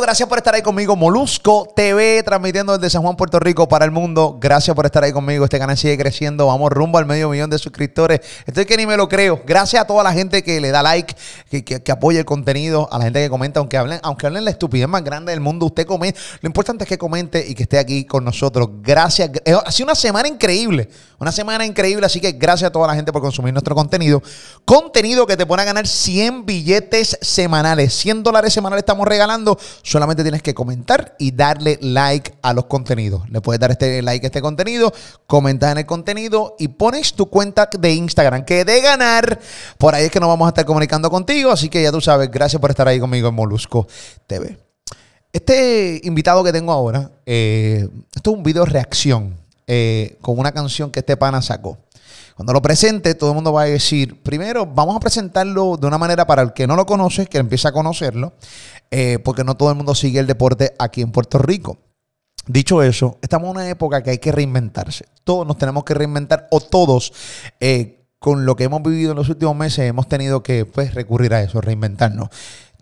Gracias por estar ahí conmigo. Molusco TV, transmitiendo desde San Juan, Puerto Rico para el mundo. Gracias por estar ahí conmigo. Este canal sigue creciendo. Vamos rumbo al medio millón de suscriptores. Estoy que ni me lo creo. Gracias a toda la gente que le da like, que, apoya el contenido, a la gente que comenta, aunque hablen, aunque hablen la estupidez más grande del mundo, usted come. Lo importante es que comente y que esté aquí con nosotros. Gracias. Eh, ha sido una semana increíble. Una semana increíble. Así que gracias a toda la gente por consumir nuestro contenido. Contenido que te pone a ganar 100 billetes semanales. 100 dólares semanales estamos regalando solamente tienes que comentar y darle like a los contenidos. Le puedes dar este like a este contenido, comentas en el contenido y pones tu cuenta de Instagram. Que de ganar, por ahí es que nos vamos a estar comunicando contigo. Así que ya tú sabes, gracias por estar ahí conmigo en Molusco TV. Este invitado que tengo ahora, eh, esto es un video reacción eh, con una canción que este pana sacó. Cuando lo presente, todo el mundo va a decir, primero, vamos a presentarlo de una manera para el que no lo conoce, que empiece a conocerlo, eh, porque no todo el mundo sigue el deporte aquí en Puerto Rico. Dicho eso, estamos en una época que hay que reinventarse. Todos nos tenemos que reinventar, o todos, eh, con lo que hemos vivido en los últimos meses, hemos tenido que pues, recurrir a eso, reinventarnos.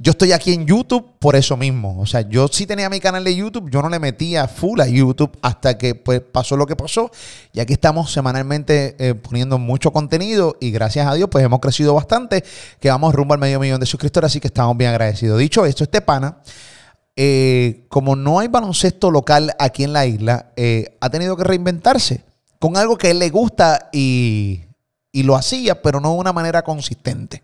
Yo estoy aquí en YouTube por eso mismo. O sea, yo sí tenía mi canal de YouTube, yo no le metía full a YouTube hasta que pues, pasó lo que pasó. Y aquí estamos semanalmente eh, poniendo mucho contenido y gracias a Dios pues hemos crecido bastante, que vamos rumbo al medio millón de suscriptores, así que estamos bien agradecidos. Dicho esto, este pana, eh, como no hay baloncesto local aquí en la isla, eh, ha tenido que reinventarse con algo que a él le gusta y y lo hacía, pero no de una manera consistente.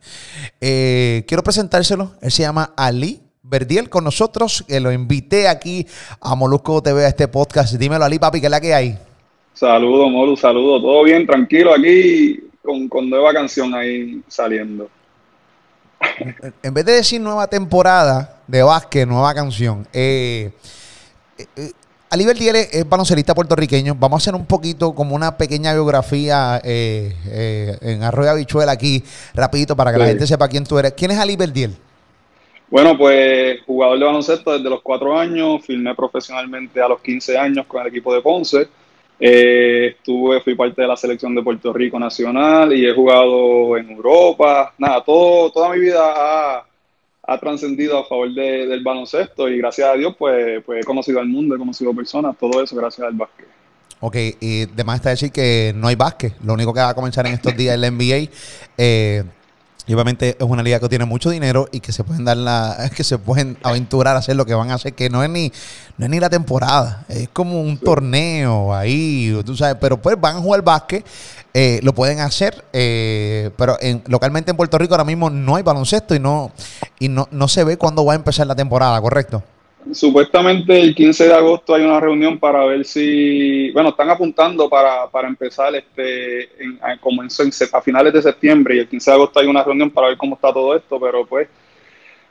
Eh, quiero presentárselo. Él se llama Ali Verdiel con nosotros, que lo invité aquí a Molusco TV a este podcast. Dímelo, Ali, papi, ¿qué es la que hay? Saludos, Molu, saludos. Todo bien, tranquilo aquí con, con nueva canción ahí saliendo. En vez de decir nueva temporada de básquet, nueva canción, eh, eh, Aliber Diele es baloncelista puertorriqueño. Vamos a hacer un poquito como una pequeña biografía eh, eh, en Arroyo Habichuela aquí, rapidito, para que la gente sepa quién tú eres. ¿Quién es Aliber Diel? Bueno, pues jugador de baloncesto desde los cuatro años, firmé profesionalmente a los 15 años con el equipo de Ponce. Eh, estuve, fui parte de la selección de Puerto Rico nacional y he jugado en Europa. Nada, todo, toda mi vida ha ha trascendido a favor del baloncesto y gracias a Dios pues, pues he conocido al mundo, he conocido personas, todo eso gracias al básquet. Ok, y además está decir que no hay básquet, lo único que va a comenzar en estos días es la NBA. Eh, y obviamente es una liga que tiene mucho dinero y que se pueden dar la, que se pueden aventurar a hacer lo que van a hacer, que no es ni, no es ni la temporada, es como un torneo ahí, tú sabes, pero pues van a jugar básquet, eh, lo pueden hacer, eh, pero en, localmente en Puerto Rico ahora mismo no hay baloncesto y no, y no, no se ve cuándo va a empezar la temporada, ¿correcto? Supuestamente el 15 de agosto hay una reunión para ver si, bueno, están apuntando para, para empezar este, en, a, a finales de septiembre y el 15 de agosto hay una reunión para ver cómo está todo esto, pero pues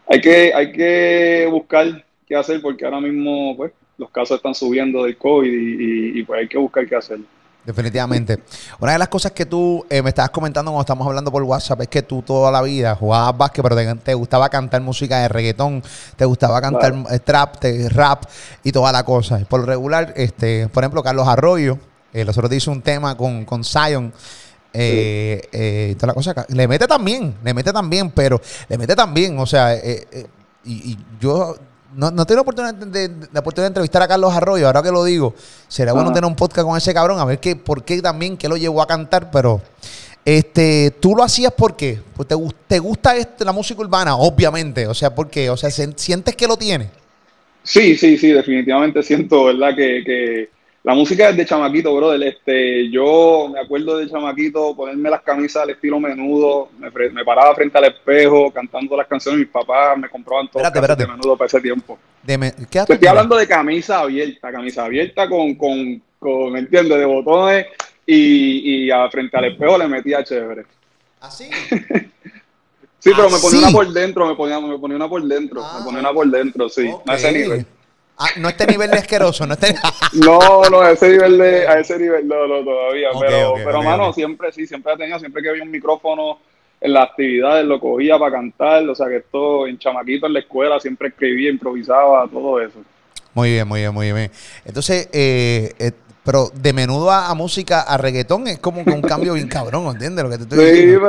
hay que, hay que buscar qué hacer porque ahora mismo pues los casos están subiendo del COVID y pues hay que buscar qué hacer. Definitivamente. Una de las cosas que tú eh, me estabas comentando cuando estamos hablando por WhatsApp es que tú toda la vida jugabas básquet, pero te, gustaba cantar música de reggaetón, te gustaba cantar eh, trap, rap y toda la cosa. Por lo regular, este, por ejemplo, Carlos Arroyo, eh, nosotros hizo un tema con, con Zion. Eh, toda la cosa, le mete también, le mete también, pero le mete también, o sea, y yo no, no tengo oportunidad de, la oportunidad de entrevistar a Carlos Arroyo, ahora que lo digo, será bueno tener un podcast con ese cabrón, a ver qué, por qué también, qué lo llevó a cantar, pero este, tú lo hacías porque pues te, te gusta este, la música urbana, obviamente, o sea, porque, o sea, sientes que lo tiene. Sí, sí, sí, definitivamente siento, ¿verdad? Que, que la música es de chamaquito, brother. Este, yo me acuerdo de chamaquito ponerme las camisas al estilo menudo, me, paraba frente al espejo cantando las canciones de mis papás, me compraban todo de menudo para ese tiempo. estoy hablando de camisa abierta, camisa abierta con, con, con ¿me entiendes? De botones y, y a, frente al espejo le metía chévere. ¿Así? sí, pero me ponía una por dentro, me ponía, me ponía una por dentro, me ponía una por dentro, sí, a ese nivel. Ah, no este nivel de asqueroso, no este... No, no, a ese nivel de, a ese nivel no, no todavía. Pero, pero ok, mano, siempre sí, siempre he tenido, siempre que había un micrófono en las actividades, lo cogía para cantar, o sea que esto en chamaquito en la escuela siempre escribía, improvisaba, todo eso. Muy bien, muy bien, muy bien. Entonces, eh, eh, pero de menudo a, a música, a reggaetón, es como que un cambio bien cabrón, ¿entiendes lo que te estoy Sí, diciendo?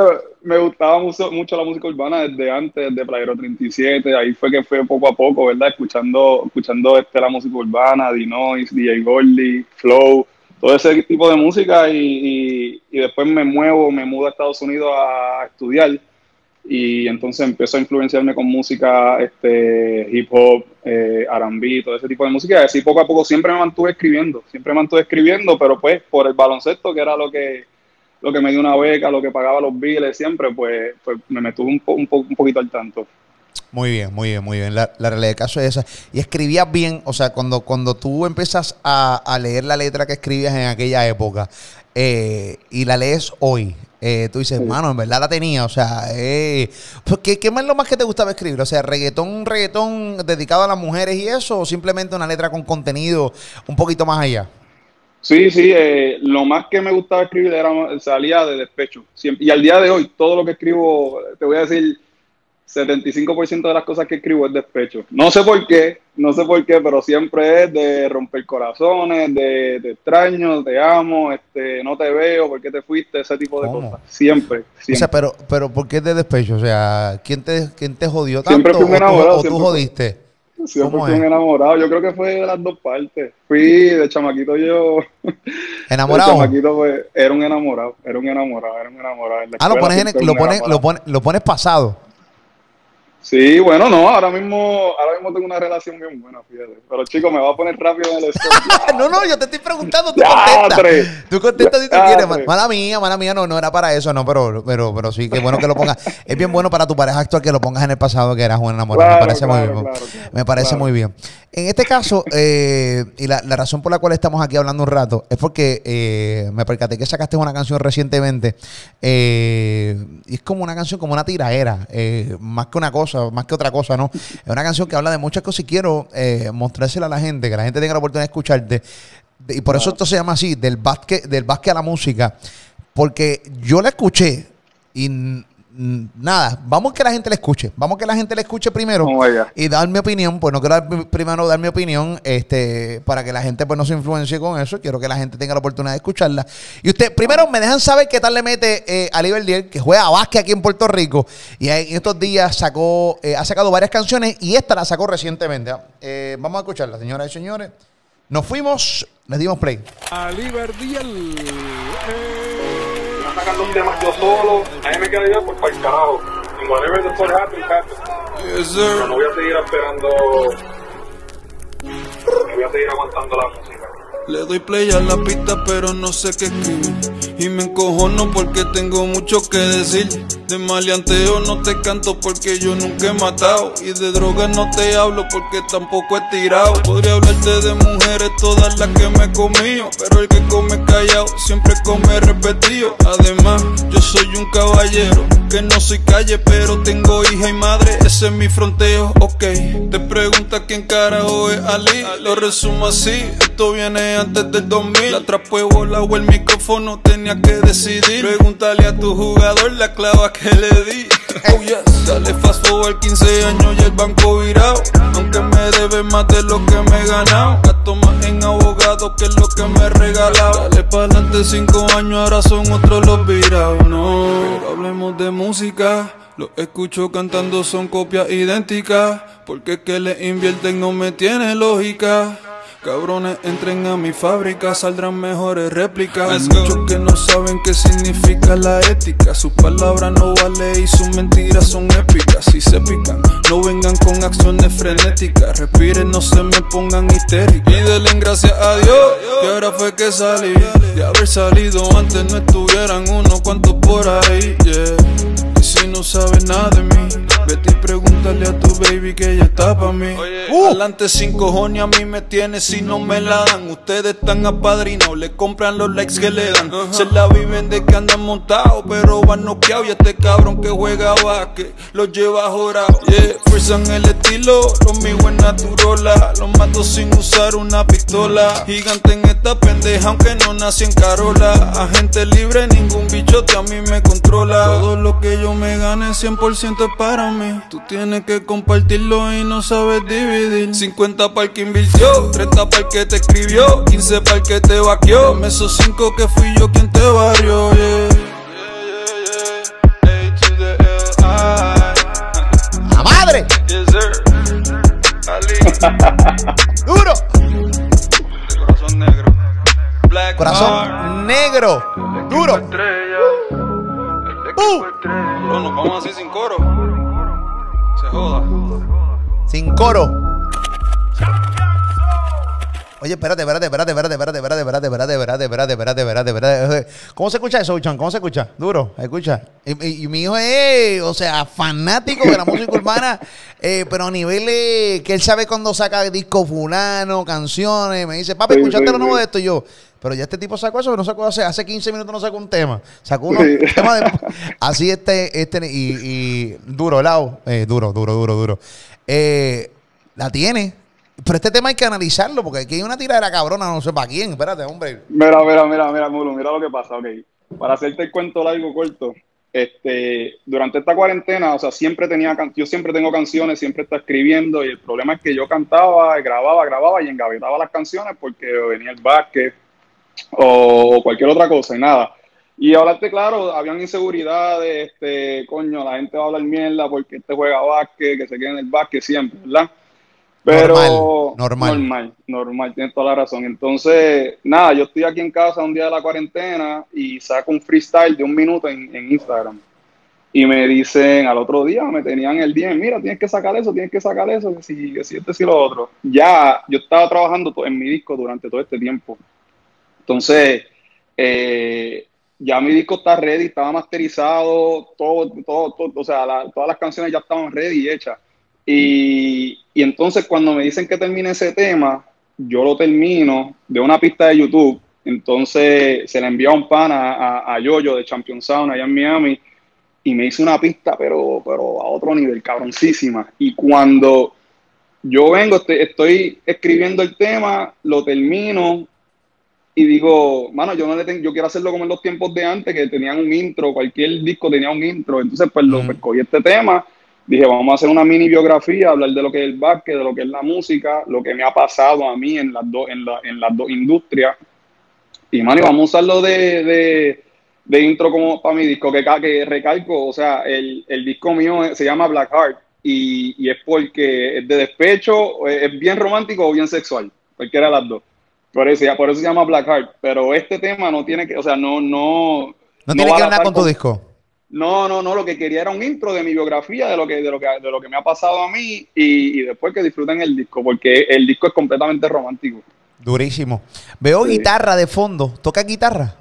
me, me gustaba mucho, mucho la música urbana desde antes, de Playero 37, ahí fue que fue poco a poco, ¿verdad? Escuchando, escuchando este, la música urbana, D-Noise, DJ Goldie, Flow, todo ese tipo de música y, y, y después me muevo, me mudo a Estados Unidos a estudiar y entonces empiezo a influenciarme con música este, hip hop, eh, todo ese tipo de música y así poco a poco siempre me mantuve escribiendo, siempre me mantuve escribiendo, pero pues por el baloncesto que era lo que lo que me dio una beca, lo que pagaba los biles siempre, pues, pues me mantuve un, po- un, po- un poquito al tanto. Muy bien, muy bien, muy bien. La, la realidad del caso es esa. Y escribías bien, o sea, cuando, cuando tú empiezas a, a leer la letra que escribías en aquella época eh, y la lees hoy, eh, tú dices, Sí. mano, en verdad la tenía, o sea, eh, pues, ¿qué, ¿qué más es lo más que te gustaba escribir? O sea, reggaetón, reggaetón dedicado a las mujeres y eso, o simplemente una letra con contenido un poquito más allá. Sí, sí, eh, lo más que me gustaba escribir era salía de despecho. Siempre- y al día de hoy, todo lo que escribo, te voy a decir, 75% de las cosas que escribo es despecho. No sé por qué, no sé por qué, pero siempre es de romper corazones, de, de extraño, te amo, este, no te veo, ¿por qué te fuiste? Ese tipo de ¿Cómo? cosas. Siempre, O sea, siempre. pero, pero ¿por qué de despecho? O sea, ¿quién te, quién te jodió tanto? Siempre fui un ¿O tú- enamorado, ¿O tú, siempre jodiste? Siempre ¿cómo fui un es? enamorado. Yo creo que fue de las dos partes. Fui de chamaquito yo. ¿Enamorado? De chamaquito pues, era un enamorado. Era un enamorado, era un enamorado. Ah, lo pones, en- siempre lo pones, lo pones, lo pones pasado. Sí, bueno, no, ahora mismo, ahora mismo tengo una relación bien buena, fíjate. Pero chico, me va a poner rápido en el stop. no, no, yo te estoy preguntando, tú contestas. Tú contestas si tú quieres. Mala mía, mala mía, no, no era para eso, no, pero, pero, pero sí, qué bueno que lo pongas. es bien bueno para tu pareja actual que lo pongas en el pasado, que eras un enamorado. me Claro, parece claro, muy bien. claro, me parece muy bien. En este caso, eh, y la, la razón por la cual estamos aquí hablando un rato, es porque eh, me percaté que sacaste una canción recientemente. eh, y es como una canción, como una tiraera, eh, más que una cosa, más que otra cosa, ¿no? Es una canción que habla de muchas cosas y quiero mostrársela a la gente, que la gente tenga la oportunidad de escucharte. Y por eso esto se llama así, del básquet, del básquet a la música. Porque yo la escuché y nada, vamos que la gente la escuche. Vamos que la gente la escuche primero Oh y dar mi opinión. Pues no quiero dar primero dar mi opinión este, para que la gente pues no se influencie con eso. Quiero que la gente tenga la oportunidad de escucharla. Y usted, primero me dejan saber qué tal le mete eh, a Liverdier, que juega a básquet aquí en Puerto Rico. Y en estos días sacó, eh, ha sacado varias canciones y esta la sacó recientemente. ¿ah? Eh, vamos a escucharla, señoras y señores. Nos fuimos, les dimos play. Ali Verdiel. Están sacando temas yo solo, a mí me queda ya pues para el carajo. Y whatever the fuck happens, happens. Pero no voy a seguir esperando, no voy a seguir aguantando la música. Le doy play a la pista, pero no sé qué escribir. Y me encojono porque tengo mucho que decir. De maleanteo no te canto porque yo nunca he matado. Y de drogas no te hablo porque tampoco he tirado. Podría hablarte de mujeres, todas las que me he comido. Pero el que come callado siempre come repetido. Además, yo soy un caballero que no soy calle, pero tengo hija y madre. Ese es mi fronteo, ok. Te pregunta quién carajo es Ali. Lo resumo así, esto viene antes del 2000. La trapo de bola o el micrófono tenía que decidir. Pregúntale a tu jugador la clava que le di. Oh yes, dale fast forward 15 años y el banco virado. Aunque me debe más de lo que me he ganado. Gasto más en abogado que lo que me he regalado. Dale pa'lante 5 años, ahora son otros los virados. No, pero hablemos de música. Los escucho cantando, son copias idénticas. Porque es que le invierten no me tiene lógica. Cabrones, entren a mi fábrica, saldrán mejores réplicas. Hay muchos que no saben qué significa la ética. Sus palabras no valen y sus mentiras son épicas. Si se pican, no vengan con acciones frenéticas. Respiren, no se me pongan histéricos. Y denle gracias a Dios, que ahora fue que salí. De haber salido antes no estuvieran unos cuantos por ahí, yeah. Y si no sabes nada de mí. Vete y pregúntale a tu baby que ella está pa' mí. Uh. Adelante sin cojones a mí me tiene si no me la dan. Ustedes están apadrinados, le compran los likes que le dan. Se la viven de que andan montados, pero van noqueados. Y este cabrón que juega básquet los lleva jorado. Yeah, fuerzan el estilo, lo mío es naturola. Los mato sin usar una pistola. Gigante en esta pendeja, aunque no nací en Carola. Agente libre, ningún bichote a mí me controla. Todo lo que yo me gane 100% es para mí. Tú tienes que compartirlo y no sabes dividir. 50 para el que invirtió, 30 para el que te escribió, 15 para el que te vaqueó. Dame esos 5 que fui yo quien te barrió. Yeah. ¡La madre! Yes, sir. Ali, ¡Duro! corazón negro. Black Corazón negro. ¡Duro! Estrella. Uh. estrella. Bro, nos vamos así sin coro. Sin coro. Oye, espérate, espérate, espérate, espérate, espérate, espérate, espérate, espérate, espérate, espérate, espérate, espérate, espérate. ¿Cómo se escucha eso, Chan? ¿Cómo se escucha? Duro, escucha. Y, y- y mi hijo es, o sea, fanático de la música urbana, eh, pero a niveles que él sabe cuando saca disco fulano, canciones. Me dice, papi, Sí, ¿escuchaste sí, lo nuevo sí. de esto? Y yo, pero ya este tipo sacó eso, pero no sacó hace, hace 15 minutos, no sacó un tema. Sacó unos temas de... Así este, este, y, y duro, Lau, eh, duro, duro, duro, duro. Eh, la tiene. Pero este tema hay que analizarlo, porque aquí hay una tiradera cabrona, no sé para quién. Espérate, hombre. Mira, mira, mira, mira, Mulu, mira lo que pasa, ok. Para hacerte el cuento largo, corto, este, durante esta cuarentena, o sea, siempre tenía, yo siempre tengo canciones, siempre está escribiendo, y el problema es que yo cantaba, grababa, grababa y engavetaba las canciones porque venía el básquet o cualquier otra cosa y nada. Y hablarte claro, habían inseguridades, este, coño, la gente va a hablar mierda porque este juega básquet, que se quede en el básquet siempre, ¿verdad? Pero Normal, normal. normal, normal, tienes toda la razón. Entonces, nada, yo estoy aquí en casa un día de la cuarentena y saco un freestyle de un minuto en, en Instagram. Y me dicen al otro día, me tenían el día, mira, tienes que sacar eso, tienes que sacar eso, que si, que si lo otro. Ya, yo estaba trabajando en mi disco durante todo este tiempo. Entonces, eh, ya mi disco está ready, estaba masterizado, todo, todo, todo o sea, la- todas las canciones ya estaban ready y hechas. Y, y entonces cuando me dicen que termine ese tema, yo lo termino de una pista de YouTube. Entonces se le envió a un pana a, a Yoyo de Champion Sound allá en Miami y me hizo una pista, pero, pero a otro nivel, cabroncísima. Y cuando yo vengo, estoy, estoy escribiendo el tema, lo termino y digo, mano, yo no le tengo, yo quiero hacerlo como en los tiempos de antes, que tenían un intro, cualquier disco tenía un intro. Entonces, pues, lo, Ujú. pues, este tema, dije, vamos a hacer una mini biografía, hablar de lo que es el básquet, de lo que es la música, lo que me ha pasado a mí en las dos, en la- en las dos industrias. Y, mano, vamos a usarlo de, de, de intro como para mi disco, que, que recalco, o sea, el, el disco mío se llama Black Heart y, y es porque es de despecho, es bien romántico o bien sexual, cualquiera de las dos. Por eso, por eso se llama Black Heart, pero este tema no tiene que, o sea, no, no... No, tiene va que ver nada con tu disco. No, no, no, lo que quería era un intro de mi biografía, de lo que, de lo que, de lo que me ha pasado a mí y, y después que disfruten el disco, porque el disco es completamente romántico. Durísimo. Veo Sí. guitarra de fondo. ¿Toca guitarra?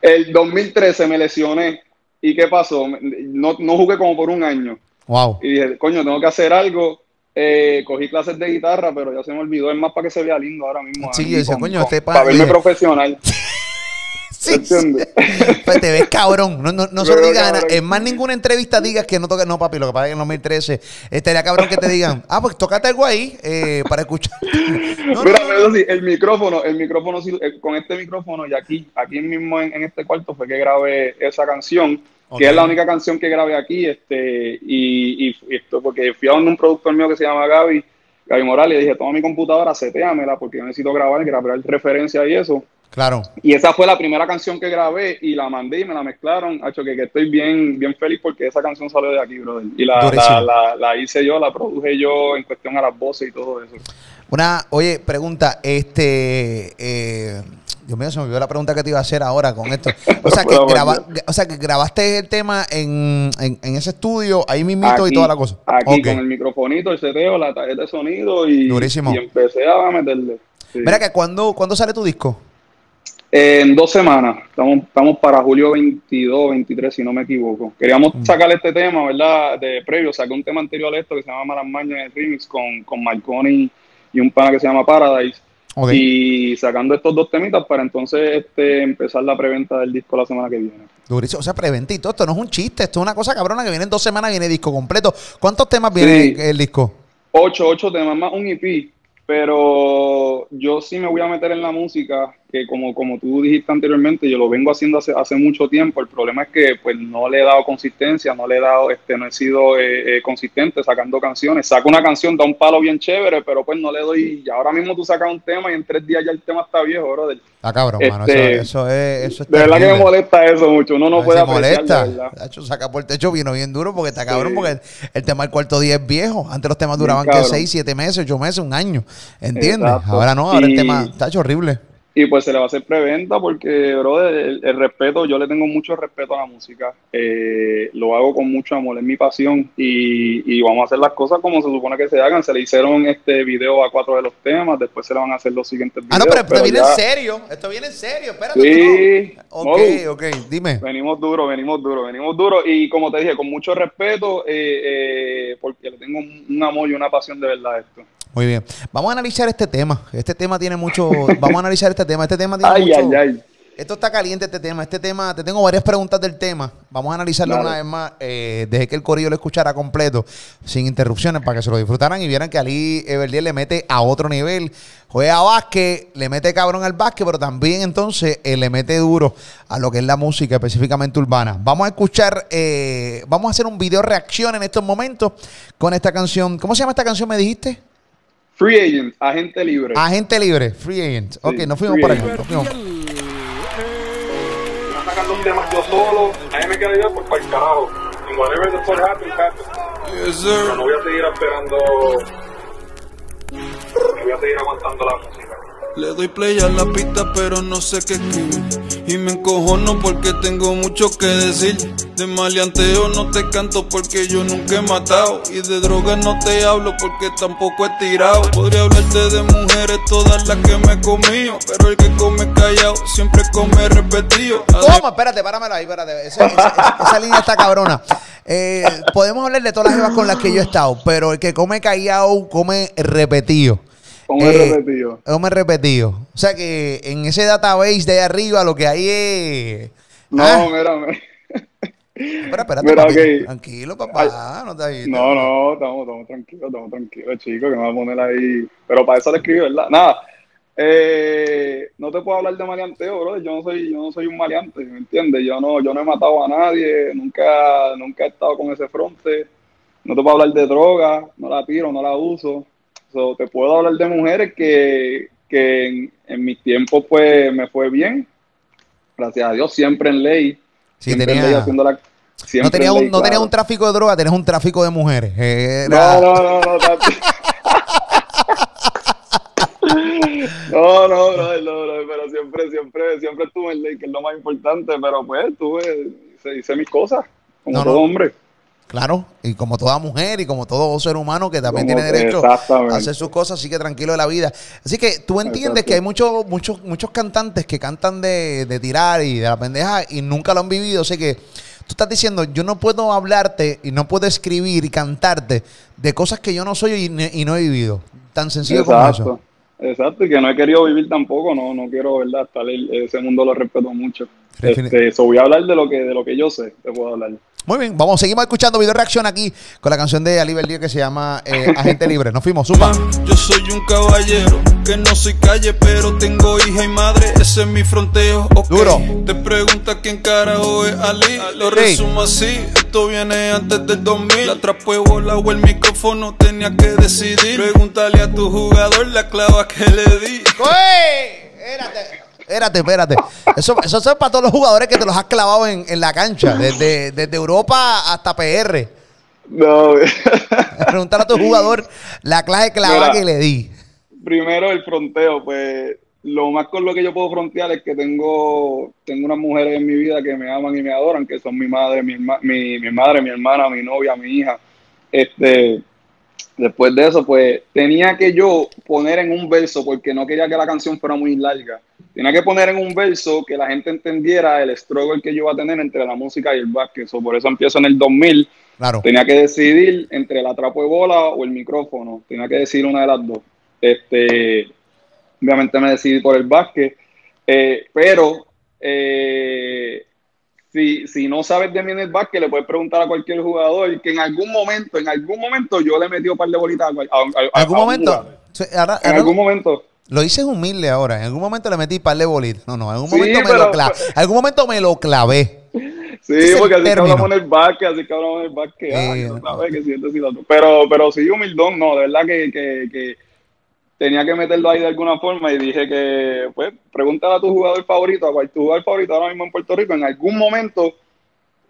El 2013 me lesioné. ¿Y qué pasó? No, no jugué como por un año. Wow. Y dije, coño, tengo que hacer algo. Eh, cogí clases de guitarra, pero ya se me olvidó. Es más para que se vea lindo ahora mismo. Sí, con- coño, este pa- Para verme profesional. Sí, sí. Pues te ves cabrón. No, no, no se. En más ninguna entrevista digas que no toca. No, papi, lo que pasa es que en 2013 estaría cabrón que te digan, ah, pues tócate algo ahí eh, para escuchar. No, Mira, pero sí, el micrófono, el micrófono, sí, eh, con este micrófono y aquí, aquí mismo en, en este cuarto fue que grabé esa canción, que es la única canción que grabé aquí, este, y, y- y esto, porque fui a un productor mío que se llama Gaby, Gaby Morales, y dije, toma mi computadora, seteamela, porque yo necesito grabar, grabar referencia y eso. Claro. Y esa fue la primera canción que grabé y la mandé y me la mezclaron. Hacho, que, que estoy bien, bien feliz porque esa canción salió de aquí, brother. Y la, la, la, la hice yo, la produje yo en cuestión a las voces y todo eso. Una, oye, pregunta, este, eh, Dios mío, se me olvidó la pregunta que te iba a hacer ahora con esto. O sea, que, graba- o sea, que grabaste el tema en, en, en ese estudio, ahí mismito y toda la cosa. Aquí con el microfonito, el seteo, la tarjeta de sonido y, Durísimo. y empecé a meterle. Sí. Mira que cuando, ¿cuándo sale tu disco? En dos semanas, estamos, estamos para julio 22, 23, si no me equivoco. Queríamos Mm. sacar este tema, ¿verdad? De previo, saqué un tema anterior a esto que se llama Malas Mañas el remix con, con Marconi y un pana que se llama Paradise. Ok. Y sacando estos dos temitas para entonces este, empezar la preventa del disco la semana que viene. Durísimo. O sea, preventito. Esto no es un chiste. Esto es una cosa cabrona que viene en dos semanas, viene disco completo. ¿Cuántos temas viene Sí. el disco? Ocho, ocho temas más un EP, pero yo sí me voy a meter en la música, que como, como tú dijiste anteriormente, yo lo vengo haciendo hace, hace mucho tiempo. El problema es que pues no le he dado consistencia, no le he dado, este, no he sido eh, eh, consistente sacando canciones. Saco una canción, da un palo bien chévere, pero pues no le doy. y Ahora mismo tú sacas un tema y en tres días ya el tema está viejo, brother. Está cabrón, mano. Este, Eso, eso es. Eso es De verdad que me molesta eso mucho. Uno no puede apreciar, molesta. de. Tacho, saca por el techo vino bien duro porque está cabrón, Sí. porque el, el tema del cuarto día es viejo. Antes los temas duraban que cabrón. 6, 7 meses, 8 meses, un año. ¿Entiendes? Exacto. Ahora no, ahora el tema está hecho horrible. Y pues se le va a hacer preventa porque, brother, el, el respeto, yo le tengo mucho respeto a la música. Eh, lo hago con mucho amor, es mi pasión. Y, y vamos a hacer las cosas como se supone que se hagan. Se le hicieron este video a cuatro de los temas, después se le van a hacer los siguientes Ah, videos. no, pero esto viene ya- en serio. Esto viene en serio. Espérate. Sí, no. Ok, ok. Dime. Venimos duro, venimos duro, venimos duro. Y como te dije, con mucho respeto, eh, eh, porque le tengo un, un amor y una pasión de verdad a esto. Muy bien. Vamos a analizar este tema. Este tema tiene mucho. Vamos a analizar este tema. Este tema tiene Ay, mucho. ay, ay. Esto está caliente, este tema. Este tema, te tengo varias preguntas del tema. Vamos a analizarlo una vez más. Eh, dejé que el corillo lo escuchara completo, sin interrupciones, para que se lo disfrutaran y vieran que Ali Everdiel le mete a otro nivel. Juega básquet, le mete cabrón al básquet, pero también entonces eh, le mete duro a lo que es la música, específicamente urbana. Vamos a escuchar, eh, vamos a hacer un video reacción en estos momentos con esta canción. ¿Cómo se llama esta canción, me dijiste? Free Agent, agente libre. Agente Libre, Free Agent. Ok, nos fuimos por ahí. Nos fuimos. Sacando temas yo solo. A mí me queda yo por para el carajo. Y whatever the fuck happens, happens. Yes, sir. Pero no voy a seguir esperando. No voy a seguir aguantando la música. Le doy play a la pista, pero no sé qué escribir. Y me encojono porque tengo mucho que decir. De maleanteo no te canto porque yo nunca he matado. Y de drogas no te hablo porque tampoco he tirado. Podría hablarte de mujeres, todas las que me he comido. Pero el que come callado siempre come repetido. ¿Cómo? Espérate, páramelo ahí, espérate. Esa, esa- esa- esa línea está cabrona. Eh, podemos hablar de todas las jevas con las que yo he estado, pero el que come callado come repetido. Come Eh, repetido. Come repetido. O sea que en ese database de ahí arriba lo que hay es. No, Ah, mira, mira. espera, espérate, mira, papi. ok. Tranquilo, papá. no te agites. No, no, estamos, estamos tranquilos, estamos tranquilos, chicos, que me va a poner ahí. Pero para eso le escribí, ¿verdad? Nada. Eh, no te puedo hablar de maleanteo, bro. Yo no soy, yo no soy un maleante, ¿me entiendes? Yo no, yo no he matado a nadie, nunca, nunca he estado con ese fronte. No te puedo hablar de droga, no la tiro, no la uso. So, te puedo hablar de mujeres que, que en, en mis tiempos pues me fue bien. Gracias a Dios, siempre en ley. Sí, siempre tenía- en ley haciendo la- No tenía, en un, ley, no tenía un tráfico de droga, tenías un tráfico de mujeres. Era- No, no, no, no. No, no, brother, no, brother, pero siempre, siempre, siempre estuve en ley, que es lo más importante, pero pues tuve, hice, hice mis cosas, como No, todo no. hombre. Claro, y como toda mujer y como todo ser humano que también Como- tiene derecho a hacer sus cosas, así que tranquilo de la vida. Así que tú entiendes que hay muchos, muchos, muchos cantantes que cantan de, de tirar y de la pendeja y nunca lo han vivido. Así que tú estás diciendo, yo no puedo hablarte y no puedo escribir y cantarte de cosas que yo no soy y, ne- y no he vivido. Tan sencillo como eso. Exacto, y que no he querido vivir tampoco, no, no quiero, ¿verdad? Estar ese mundo lo respeto mucho. Este, so voy a hablar de lo que, de lo que yo sé, te puedo hablar. Muy bien, vamos, seguimos escuchando video reacción aquí con la canción de Ali Verdío que se llama eh, Agente Libre. Nos fuimos, supa. Yo soy un caballero que no soy calle, pero tengo hija y madre. Ese es mi fronteo. ok. Duro. Te pregunta quién carajo es Ali. Lo resumo así. Esto viene antes del 2000. La trapo bola o el micrófono tenía que decidir. Pregúntale a tu jugador la clava que le di. ¡Oye! Espérate. Espérate, espérate. Eso, eso es para todos los jugadores que te los has clavado en, en la cancha, desde, desde Europa hasta PR. No, Preguntar a tu jugador la clase clavada que le di. primero el fronteo, pues lo más con lo que yo puedo frontear es que tengo, tengo unas mujeres en mi vida que me aman y me adoran, que son mi madre, mi, mi madre, mi hermana, mi novia, mi hija. Este, después de eso, pues tenía que yo poner en un verso, porque no quería que la canción fuera muy larga, tenía que poner en un verso que la gente entendiera el struggle que yo iba a tener entre la música y el básquet. So, por eso empiezo en el 2000. Claro. Tenía que decidir entre el atrapo de bola o el micrófono. Tenía que decidir una de las dos. Este, obviamente me decidí por el básquet. Eh, pero eh, si, si no sabes de mí en el básquet, le puedes preguntar a cualquier jugador que en algún momento, en algún momento yo le metido un par de bolitas a, a- a- ¿En algún a un momento? ahora- En ahora algún momento. Lo hice humilde ahora. En algún momento le metí par de bolitas. No, no, en algún Sí, momento me pero- lo clavé. En algún momento me lo clavé. Sí, porque así que hablamos en el básquet, así que hablamos en el básquet. Ah, Eh, que no que otro. Pero, pero sí, humildón, no, de verdad que, que, que tenía que meterlo ahí de alguna forma y dije que, pues, pregúntale a tu jugador favorito, a cuál tu jugador favorito ahora mismo en Puerto Rico, en algún momento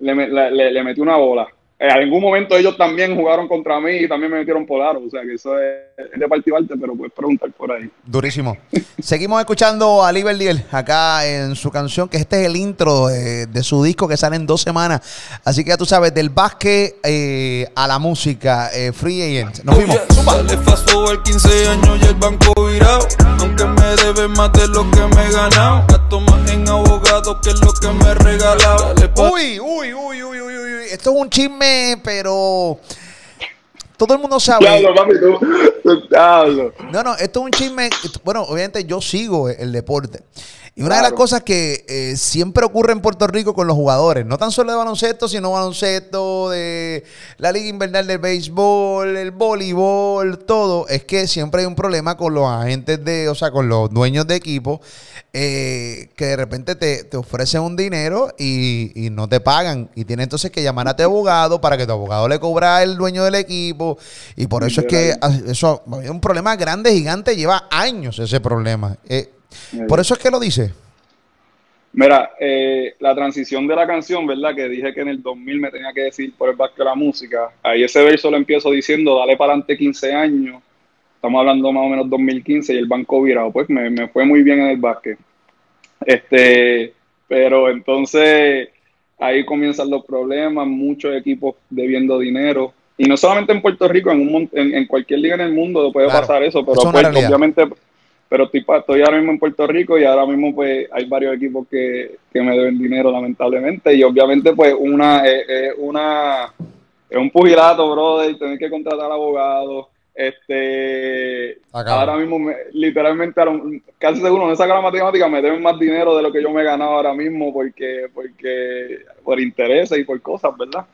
le, le, le- le metí una bola. En algún momento ellos también jugaron contra mí y también me metieron por aro, o sea que eso es, es de parte, pero puedes preguntar por ahí. Durísimo. Seguimos escuchando a Liverdiel acá en su canción, que este es el intro de, de su disco que sale en dos semanas. Así que ya tú sabes, del básquet eh, a la música, eh, Free Agent. Nos fuimos. Oye, Dale fast forward 15 años y el banco virado. Aunque me debe más de lo que me he ganado. Gasto más en abogados que lo que me he regalado. Dale pa' Uy, uy, uy, uy, uy, uy. Esto es un chisme, pero todo el mundo sabe. Diablo, papi, tú, diablo. No, no, esto es un chisme. Bueno, obviamente yo sigo el deporte. Y una de las cosas que eh, siempre ocurre en Puerto Rico con los jugadores, no tan solo de baloncesto, sino baloncesto, de la Liga Invernal del Béisbol, el voleibol, todo, es que siempre hay un problema con los agentes de, o sea, con los dueños de equipo, eh, que de repente te, te ofrecen un dinero y, y no te pagan. Y tienes entonces que llamar a tu abogado para que tu abogado le cobra al dueño del equipo. Y por eso es que eso es un problema grande, gigante, lleva años ese problema. Eh, por eso es que lo dice. Mira, eh, la transición de la canción, ¿verdad? Que dije que en el 2000 me tenía que decir por el básquet la música. Ahí ese verso lo empiezo diciendo, dale para adelante 15 años. Estamos hablando más o menos 2015 y el banco virado. Pues me, me fue muy bien en el básquet. Este, pero entonces ahí comienzan los problemas, muchos equipos debiendo dinero. Y no solamente en Puerto Rico, en, un, en, en cualquier liga en el mundo puede Claro, pasar eso, pero es pues, obviamente pero estoy, estoy ahora mismo en Puerto Rico y ahora mismo pues hay varios equipos que, que me deben dinero lamentablemente. Y obviamente pues una eh, eh, una es un pugilato brother tener que contratar abogados. Este Acá. ahora mismo me- literalmente casi seguro no saca la matemática me deben más dinero de lo que yo me he ganado ahora mismo porque porque por intereses y por cosas verdad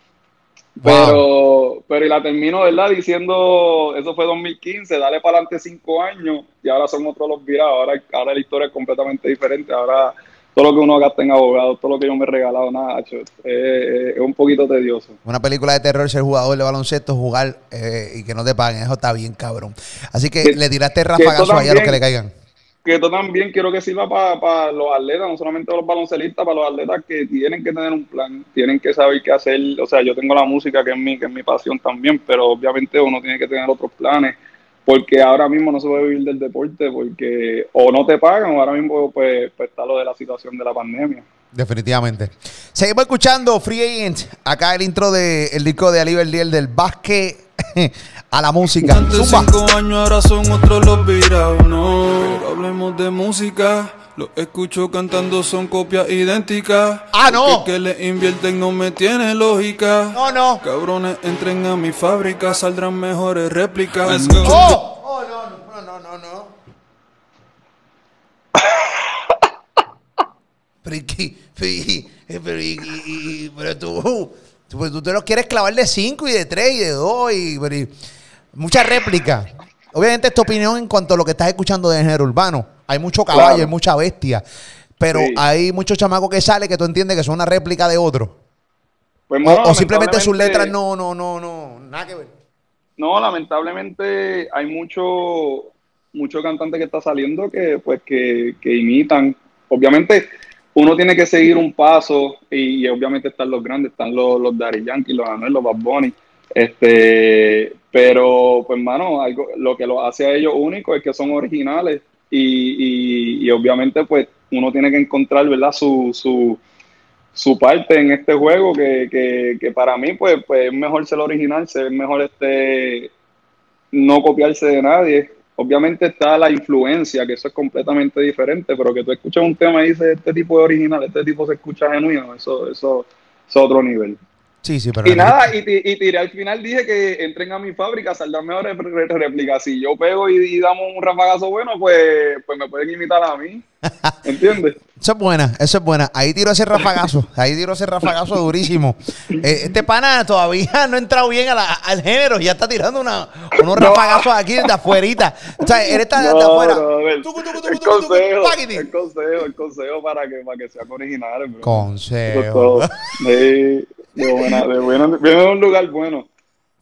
pero, pero y la termino, ¿verdad? Diciendo, eso fue 2015, dale para adelante cinco años y ahora son otros los virados. Ahora, ahora la historia es completamente diferente. Ahora todo lo que uno gasta en abogados, todo lo que yo me he regalado, nada, es, es- un poquito tedioso. Una película de terror, ser jugador de baloncesto, jugar eh, y que no te paguen. Eso está bien, cabrón. Así que Que- le tiraste ahí a los que le caigan. Que esto también quiero que sirva para los atletas, no solamente los baloncelistas, para los atletas que tienen que tener un plan, tienen que saber qué hacer. O sea, yo tengo la música que es mi, que es mi pasión también, pero obviamente uno tiene que tener otros planes, porque ahora mismo no se puede vivir del deporte, porque o no te pagan, o ahora mismo pues, pues está lo de la situación de la pandemia. Definitivamente. Seguimos escuchando Free Agent. Acá el intro del disco de Aliber Diel del básquet a la música. Antes Zumba. cinco años, ahora son otros los virados, no. Pero hablemos de música. Los escucho cantando, son copias idénticas. Ah, no. Porque que le invierten no me tiene lógica. No, no. Cabrones, entren a mi fábrica, saldrán mejores réplicas. Oh, oh, no, no, no, no, no. Pero. Pero, y- pero, pero tú, pues, tú te los quieres clavar de 5 y de 3 y de 2 y, mucha réplica. Obviamente es tu opinión en cuanto a lo que estás escuchando de género urbano. Hay mucho caballo, Claro. hay mucha bestia. Pero Sí. hay muchos chamacos que sale que tú entiendes que son una réplica de otro. Pues, O, simplemente sus letras no, no, no, no, nada que ver. No, lamentablemente hay mucho, mucho cantante que está saliendo que pues que, que imitan. Obviamente uno tiene que seguir un paso y, obviamente están los grandes, están los, los Daddy Yankee, los Anuel, los Bad Bunny. Este, pero pues mano, algo, lo que lo hace a ellos únicos es que son originales y, y, y obviamente pues uno tiene que encontrar, ¿verdad? Su, su, su parte en este juego que, que, que para mí pues, pues es mejor ser original, ser mejor este no copiarse de nadie obviamente está la influencia, que eso es completamente diferente, pero que tú escuchas un tema y dices, este tipo es original, este tipo se escucha genuino, eso, eso, es otro nivel. Sí, sí, pero. Y nada, y, y tiré al final dije que entren a mi fábrica, saldrán mejores re- re- réplicas. Si yo pego y, y damos un rafagazo bueno, pues, pues me pueden imitar a mí. ¿Entiendes? Eso es buena, eso es buena. Ahí tiro ese rafagazo, ahí tiro ese rafagazo durísimo. Eh, este pana todavía no ha entrado bien a la- al género, ya está tirando una, unos rafagazos aquí de afuerita. O sea, él está de No, afuera. brother. Tucu, tucu, tucu, El consejo, el consejo, el consejo para que, para que sean originales, Consejo. De, de buena, de viene de un lugar bueno.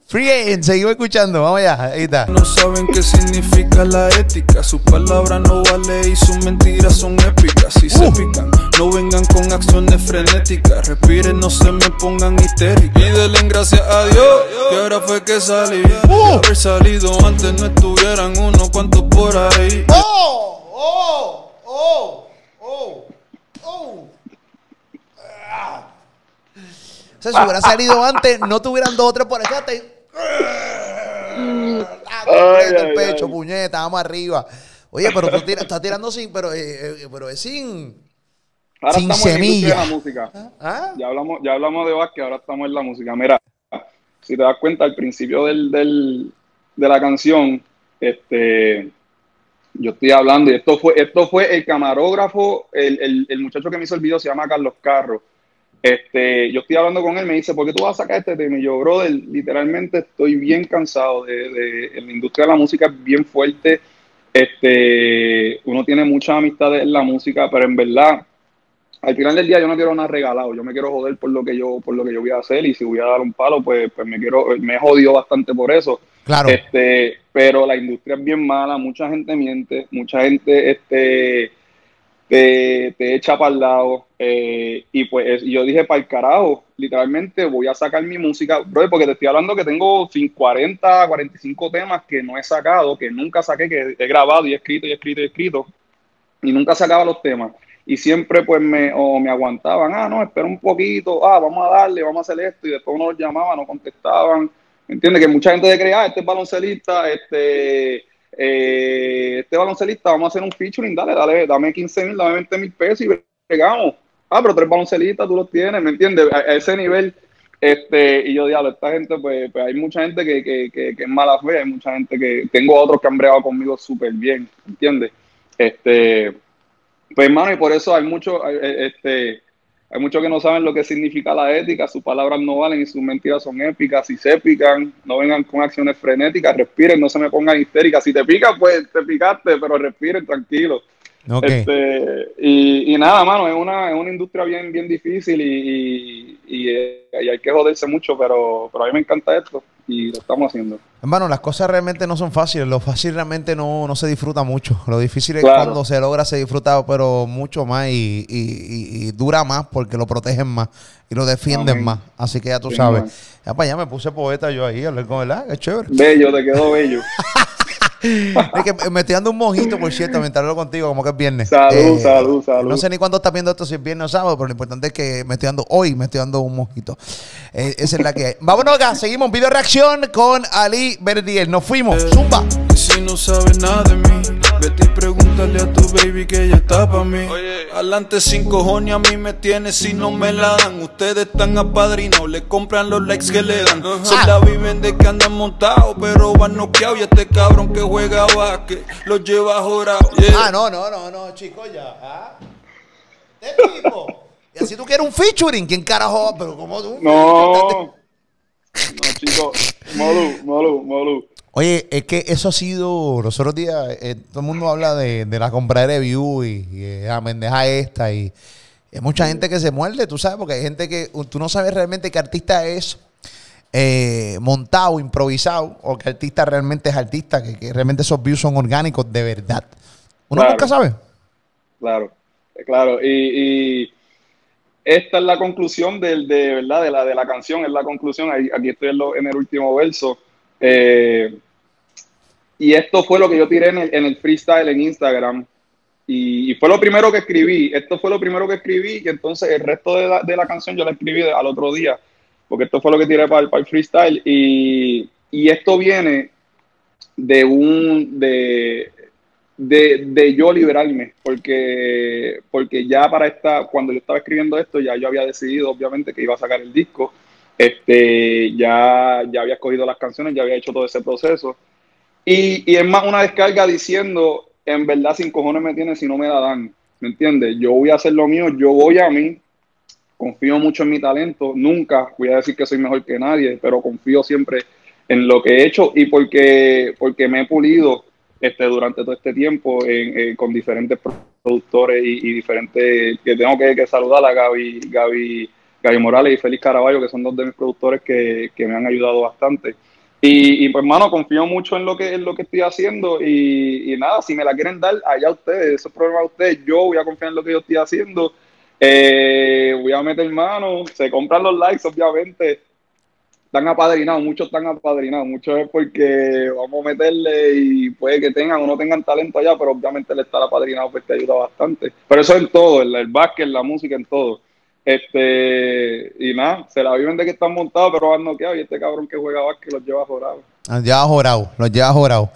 Free Agent, seguimos escuchando, vamos allá, ahí está. No saben qué significa la ética. Sus palabras no valen y sus mentiras son épicas. Si se pican, no vengan con acciones frenéticas. Respiren, no se me pongan histéricas. Y denle gracias a Dios que ahora fue que salí. De haber salido antes no estuvieran unos cuantos por ahí. ¡Oh! ¡Oh! ¡Oh! ¡Oh! ¡Oh! Ah. O sea, si hubiera salido antes, no tuvieran dos o tres por acá. Te... Ah, completo el ay, pecho, ay. puñeta, vamos arriba. Oye, pero tú tira- estás tirando sin, pero, eh, eh, pero es sin. Ahora Sin estamos en la semilla. música. ¿Ah? Ya hablamos, ya hablamos de básquet, ahora estamos en la música. Mira, si te das cuenta, al principio del, del- de la canción, este, yo estoy hablando, y esto fue, esto fue el camarógrafo, el, el- el muchacho que me hizo el video se llama Carlos Carro. Este, yo estoy hablando con él, me dice, ¿por qué tú vas a sacar este tema? Y yo, brother, literalmente estoy bien cansado de, de- en la industria de la música es bien fuerte. Este, uno tiene muchas amistades en la música, pero en verdad, al final del día yo no quiero nada regalado, yo me quiero joder por lo que yo, por lo que yo voy a hacer, y si voy a dar un palo, pues, pues me quiero, me he jodido bastante por eso. Claro. Este, pero la industria es bien mala, mucha gente miente, mucha gente este, te, echa para el lado. eh, y pues es- yo dije, para el carajo, literalmente voy a sacar mi música, bro, porque te estoy hablando que tengo sin 40, 45 temas que no he sacado, que nunca saqué, que he grabado y he escrito y he escrito y he escrito, y nunca sacaba los temas. Y siempre pues me, o me aguantaban, ah, no, espera un poquito, ah, vamos a darle, vamos a hacer esto, y después uno los llamaba, no contestaban. ¿Entiendes? Que mucha gente cree, ah, este es baloncelista, este, eh, este baloncelista, vamos a hacer un featuring, dale, dale, dame 15 mil, dame 20 mil pesos y pegamos. Ah, pero tres baloncelistas, tú los tienes, ¿me entiendes? A, ese nivel, este, y yo diablo, esta gente, pues, pues hay mucha gente que, que, que, es mala fe, hay mucha gente que, tengo otros que han bregado conmigo súper bien, ¿entiendes? Este, pues hermano, y por eso hay muchos, este, hay muchos que no saben lo que significa la ética, sus palabras no valen y sus mentiras son épicas. Si se pican, no vengan con acciones frenéticas, respiren, no se me pongan histéricas. Si te pica, pues te picaste, pero respiren tranquilo. Ok. Este, y, y nada, mano, es una, es una industria bien, bien difícil y, y, y, eh, y hay que joderse mucho, pero, pero a mí me encanta esto y lo estamos haciendo. Hermano, las cosas realmente no son fáciles. Lo fácil realmente no, no se disfruta mucho. Lo difícil es Claro. cuando se logra, se disfruta, pero mucho más y, y- dura más porque lo protegen más y lo defienden Amén. más. Así que ya tú Sí, sabes. Ya para allá me puse poeta yo ahí, hablar con él. Ah, qué chévere. Bello, te quedó bello. Es que me estoy dando un mojito, por cierto, mientras hablo contigo, como que es viernes. Salud, salud, salud. No sé ni cuándo estás viendo esto, si es viernes o sábado, pero lo importante es que me estoy dando, hoy me estoy dando un mojito. Eh, esa es la que hay. Vámonos acá, seguimos. Video reacción con Ali Verdiel. Nos fuimos. Zumba. Y si no sabes nada de mí, vete y pregúntale a tu baby que ella está pa' mí. Adelante sin cojones a mí me tiene si no me la dan. Ustedes están apadrinados, le compran los likes que le dan. Se la viven de que andan montados, pero van noqueados. Y este cabrón que juega básquet los lleva jorado. Yeah. Ah, no, no, no, no, chicos, ya. ¿ah? Este tipo. Y así tú quieres un featuring. ¿Quién carajo? Pero como tú. No, no, chicos. Molu, Molu, Molu. Oye, es que eso ha sido. Los otros días, eh, todo el mundo habla de, de la compra de view y, y eh, la mendeja esta. Y hay mucha gente que se muerde, tú sabes, porque hay gente que tú no sabes realmente qué artista es eh, montado, improvisado, o qué artista realmente es artista, que, que realmente esos views son orgánicos de verdad. Uno Claro. nunca sabe. Claro, claro. Y, y esta es la conclusión del, de, ¿verdad? De, la, de la canción, es la conclusión. Aquí estoy en, lo- en el último verso. Eh, y esto fue lo que yo tiré en el, freestyle en Instagram. Y, fue lo primero que escribí. Esto fue lo primero que escribí. Y entonces el resto de la, de la canción yo la escribí al otro día. Porque esto fue lo que tiré para, para el freestyle. Y, y esto viene de un de, de, de yo liberarme, porque, porque ya para esta, cuando yo estaba escribiendo esto, ya yo había decidido obviamente que iba a sacar el disco, este, ya, ya había escogido las canciones, ya había hecho todo ese proceso, y, y es más una descarga diciendo, en verdad sin cojones me tiene si no me la dan, ¿me entiendes? Yo voy a hacer lo mío, yo voy a mí, confío mucho en mi talento, nunca voy a decir que soy mejor que nadie, pero confío siempre en lo que he hecho y porque, porque me he pulido este, durante todo este tiempo en- eh, con diferentes productores y, y diferentes, que tengo que, que saludar a Gaby, Gaby, Gaby Morales y Félix Caraballo, que son dos de mis productores que, que me han ayudado bastante. Y, y, pues, hermano, confío mucho en lo que, en lo que estoy haciendo y, nada, si me la quieren dar, allá ustedes, esos problemas de ustedes, yo voy a confiar en lo que yo estoy haciendo. Eh, voy a meter mano, se compran los likes, obviamente, están apadrinados, muchos están apadrinados, muchos es porque vamos a meterle y puede que tengan o no tengan talento allá, pero obviamente el estar apadrinado pues te ayuda bastante. Pero eso en todo, el, el básquet, la música, en todo. Este, y nada, se la viven de que están montados, pero van noqueados y este cabrón que juega básquet los lleva jorados. Los lleva jorado, los lleva jorado.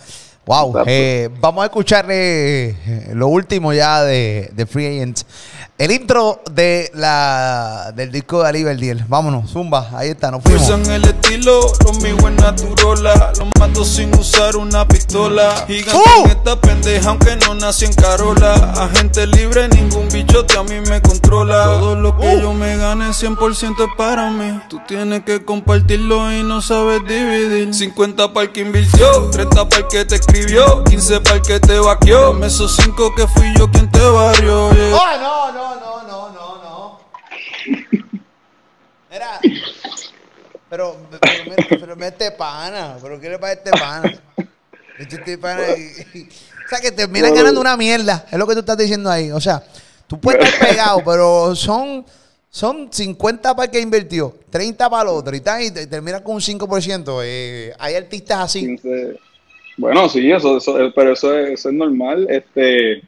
Wow, eh, vamos a escuchar eh, lo último ya de, de Free Agents. El intro de la del disco de Ali Verdiel. Vámonos, zumba, ahí está, nos fuimos. Usan el estilo, lo mío es naturola. Los mato sin usar una pistola. Gigante ¡Uh! en esta pendeja, aunque no nací en Carola. Agente libre, ningún bichote a mí me controla. Todo lo que ¡Uh! yo me gane 100% es para mí. Tú tienes que compartirlo y no sabes dividir. 50 para el que invirtió, 30 para el que te escribió, 15 para el que te vaqueó. Esos 5 que fui yo quien te barrió. yeah. ¡Oh, no, no, no, no, no, no! Mira, pero, pero, pero, pero mete pana, pero ¿qué le pasa a este pana? Este este pana y- y- o sea, que terminan ganando una mierda, es lo que tú estás diciendo ahí. O sea, tú puedes estar pegado, pero son, son 50 para el que invirtió, 30 para el otro, y, tal, y te- terminas con un 5%. Eh, hay artistas así. 15. Bueno, sí, eso, eso, pero eso es, eso es normal. Este,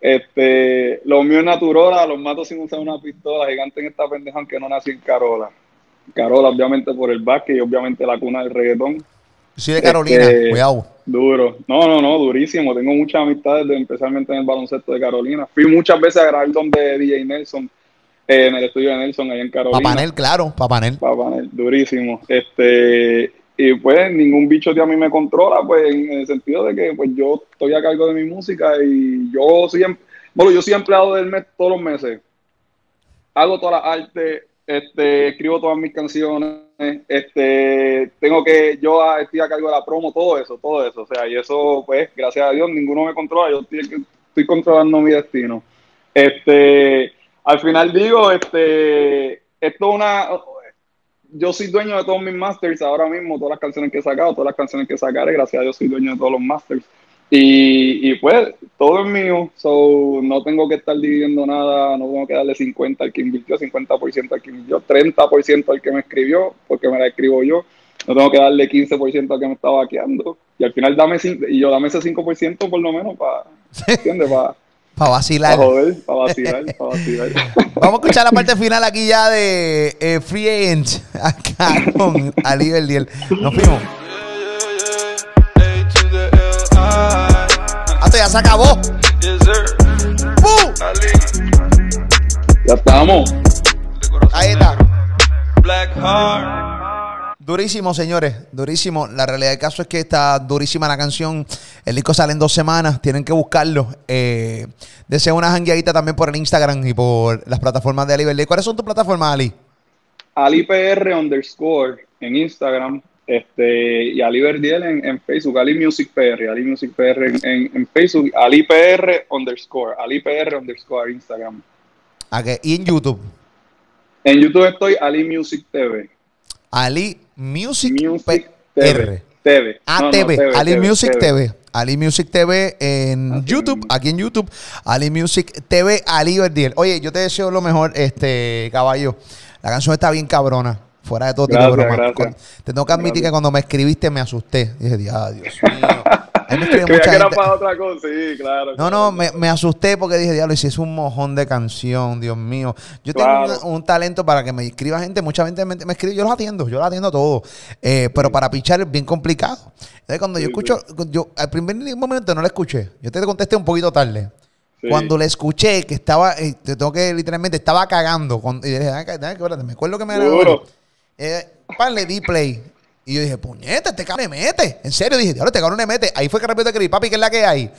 este, lo mío es natural, los mato sin usar una pistola, gigante en esta pendeja aunque no nací en Carola. Carola, obviamente, por el básquet y obviamente la cuna del reggaetón. Soy de Carolina, Este, cuidado. Duro. No, no, no, durísimo. Tengo muchas amistades, de- especialmente en el baloncesto de Carolina. Fui muchas veces a grabar donde DJ Nelson, eh, en el estudio de Nelson, allá en Carolina. Papanel, claro, Papanel. Papá, durísimo. Este, y pues ningún bicho de a mí me controla, pues en el sentido de que pues yo estoy a cargo de mi música y yo em- bueno, yo soy empleado del mes todos los meses. Hago toda la arte, este, escribo todas mis canciones, este, tengo que, yo estoy a cargo de la promo, todo eso, todo eso. O sea, y eso, pues, gracias a Dios, ninguno me controla, yo estoy, estoy controlando mi destino. Este, al final digo, este, esto es una, yo soy dueño de todos mis masters ahora mismo, todas las canciones que he sacado, todas las canciones que sacaré, gracias a Dios soy dueño de todos los masters. Y, y pues todo es mío, so no tengo que estar dividiendo nada, no tengo que darle 50 al que invirtió, 50% al que invirtió, 30% al que me escribió, porque me la escribo yo, no tengo que darle 15% al que me está vaqueando. Y al final dame y yo dame ese 5% por lo menos para, ¿entiendes? Para Para vacilar. joder, para vacilar, para vacilar. Vamos a escuchar la parte final aquí ya de eh, Free Agent acá con Ali Verdiel. Nos fuimos. Hasta ya se acabó. Ya estamos. Ahí está. Black Heart. Durísimo, señores. Durísimo. La realidad del caso es que está durísima la canción. El disco sale en dos semanas. Tienen que buscarlo. Eh, deseo una jangueadita también por el Instagram y por las plataformas de Ali Verdiel. ¿Cuáles son tus plataformas, Ali? AliPR underscore en Instagram este, y Ali Verdiel en, en Facebook, Ali Music PR, Ali Music PR en, en, en Facebook, AliPR underscore, AliPR underscore Instagram. ¿A qué? Y en YouTube. En YouTube estoy Ali Music TV. Ali Music, Music. TV. TV. No, no, ATV, TV, Ali TV, Music TV. TV. Ali Music TV en Así YouTube, aquí en YouTube. Ali Music TV, Ali Verdiel. Oye, yo te deseo lo mejor, este caballo. La canción está bien cabrona. Fuera de todo tipo de Gracias, broma. gracias. Te tengo que admitir Gracias. que cuando me escribiste me asusté. Dije, "Dios, Dios mío. Ahí me escribe mucha que era gente. para otra cosa, sí, claro. No, no, me, me asusté porque dije, diablo, y si es un mojón de canción, Dios mío. Yo tengo un, un talento para que me escriba gente, mucha gente me, me escribe, yo los atiendo, yo los atiendo todo. Eh, pero para pichar es bien complicado. Entonces, cuando yo Sí, escucho, yo al primer momento no la escuché. Yo te contesté un poquito tarde. Cuando le escuché que estaba, eh, te tengo que literalmente estaba cagando. Con, y dije, "Ah, que- ah, que espérate, me acuerdo que me Seguro. eh, pan, le di play. Y yo dije, puñeta, este cabrón le mete. En serio, dije, diablo, este cabrón le mete. Ahí fue que te escribí, papi, ¿qué es la que hay?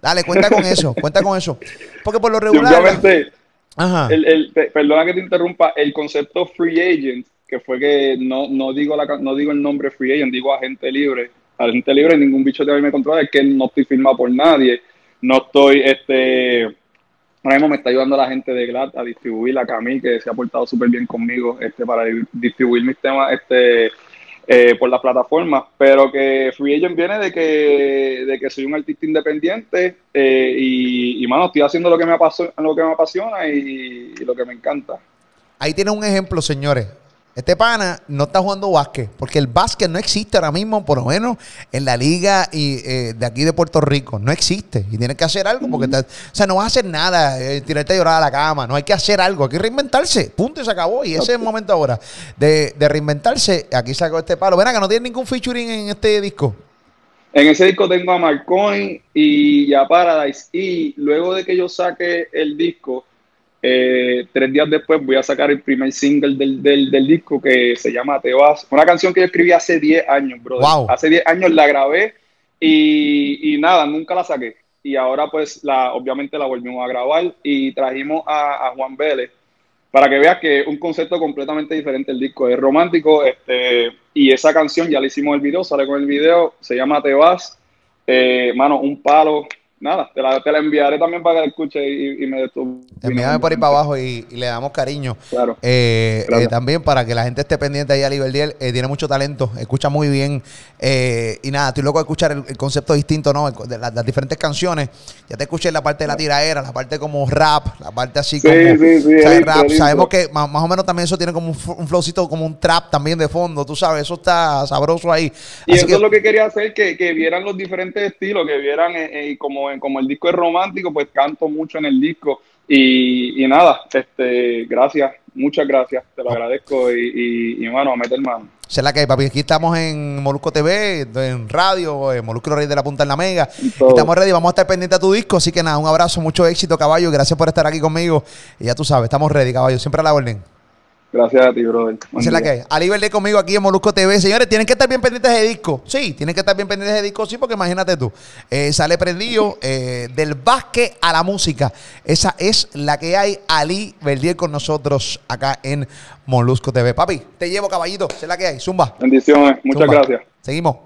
Dale, cuenta con eso, cuenta con eso. Porque por lo regular. obviamente, Ajá. el, el- pe- perdona que te interrumpa, el concepto free agent, que fue que no, no, digo la, no digo el nombre free agent, digo agente libre. Agente libre, ningún bicho de mí me controla, es que no estoy firmado por nadie. No estoy, este, ahora mismo me está ayudando la gente de GLAD a distribuir la Cami, que se ha portado súper bien conmigo, este, para di- distribuir mis temas, este, eh, por las plataformas, pero que Free Agent viene de que, de que soy un artista independiente eh, y, y, mano, estoy haciendo lo que me, apaso- lo que me apasiona y lo que me encanta. Ahí tiene un ejemplo, señores. Este pana no está jugando básquet, porque el básquet no existe ahora mismo, por lo menos en la liga y, eh, de aquí de Puerto Rico. No existe. Y tienes que hacer algo, porque te- o sea, no vas a hacer nada, eh, tirarte a llorar a la cama. No hay que hacer algo, hay que reinventarse. Punto y se acabó. Y ese es el momento ahora de, de reinventarse. Aquí sacó este palo. Ven acá, no tiene ningún featuring en este disco. En ese disco tengo a Marcoin y a Paradise y luego de que yo saque el disco, eh, tres días después voy a sacar el primer single del, del, del disco que se llama Te vas. Una canción que yo escribí hace 10 años, brother. Wow. Hace 10 años la grabé y, y nada, nunca la saqué. Y ahora pues la, obviamente la volvimos a grabar y trajimos a, a Juan Vélez para que veas que es un concepto completamente diferente el disco. Es romántico este, y esa canción ya le hicimos el video, sale con el video, se llama Te vas. Eh, mano, un palo. Nada, te la, te la enviaré también para que la escuches y, y me des tu. Envíame por ahí para abajo y, y le damos cariño. Claro. Eh, eh, también para que la gente esté pendiente ahí a Liberdiel. Eh, tiene mucho talento, escucha muy bien. eh, y nada, estoy loco de escuchar el, el concepto distinto, ¿no? El- de las, las diferentes canciones. Ya te escuché la parte de la tiraera, la parte como rap, la parte así Sí, como. sí, sí, o sea, rap. Sabemos que más, más o menos también eso tiene como un, un flowcito, como un trap también de fondo, tú sabes, eso está sabroso ahí. Y Así eso que- es lo que quería hacer, que, que vieran los diferentes estilos, que vieran, eh, eh, como, como el disco es romántico, pues canto mucho en el disco. Y, y nada, este, gracias, muchas gracias, te lo agradezco. Y, y, y mano, a meter mano. Es la que papi. Aquí estamos en Molusco TV, en radio, en Molusco Rey de la Punta en la Mega. todo. Estamos ready, vamos a estar pendientes a tu disco. Así que nada, un abrazo, mucho éxito, caballo. Gracias por estar aquí conmigo. Y ya tú sabes, estamos ready, caballo. Siempre a la orden. Gracias a ti, brother. Esa es la que hay. Ali Verde conmigo aquí en Molusco TV. Señores, tienen que estar bien pendientes de disco. Sí, tienen que estar bien pendientes de disco, sí, porque imagínate tú. eh, sale prendido eh, del básquet a la música. Esa es la que hay. Ali Verdier con nosotros acá en Molusco TV. Papi, te llevo, caballito. Esa es la que hay. Zumba. Bendiciones, muchas Zumba. gracias. Seguimos.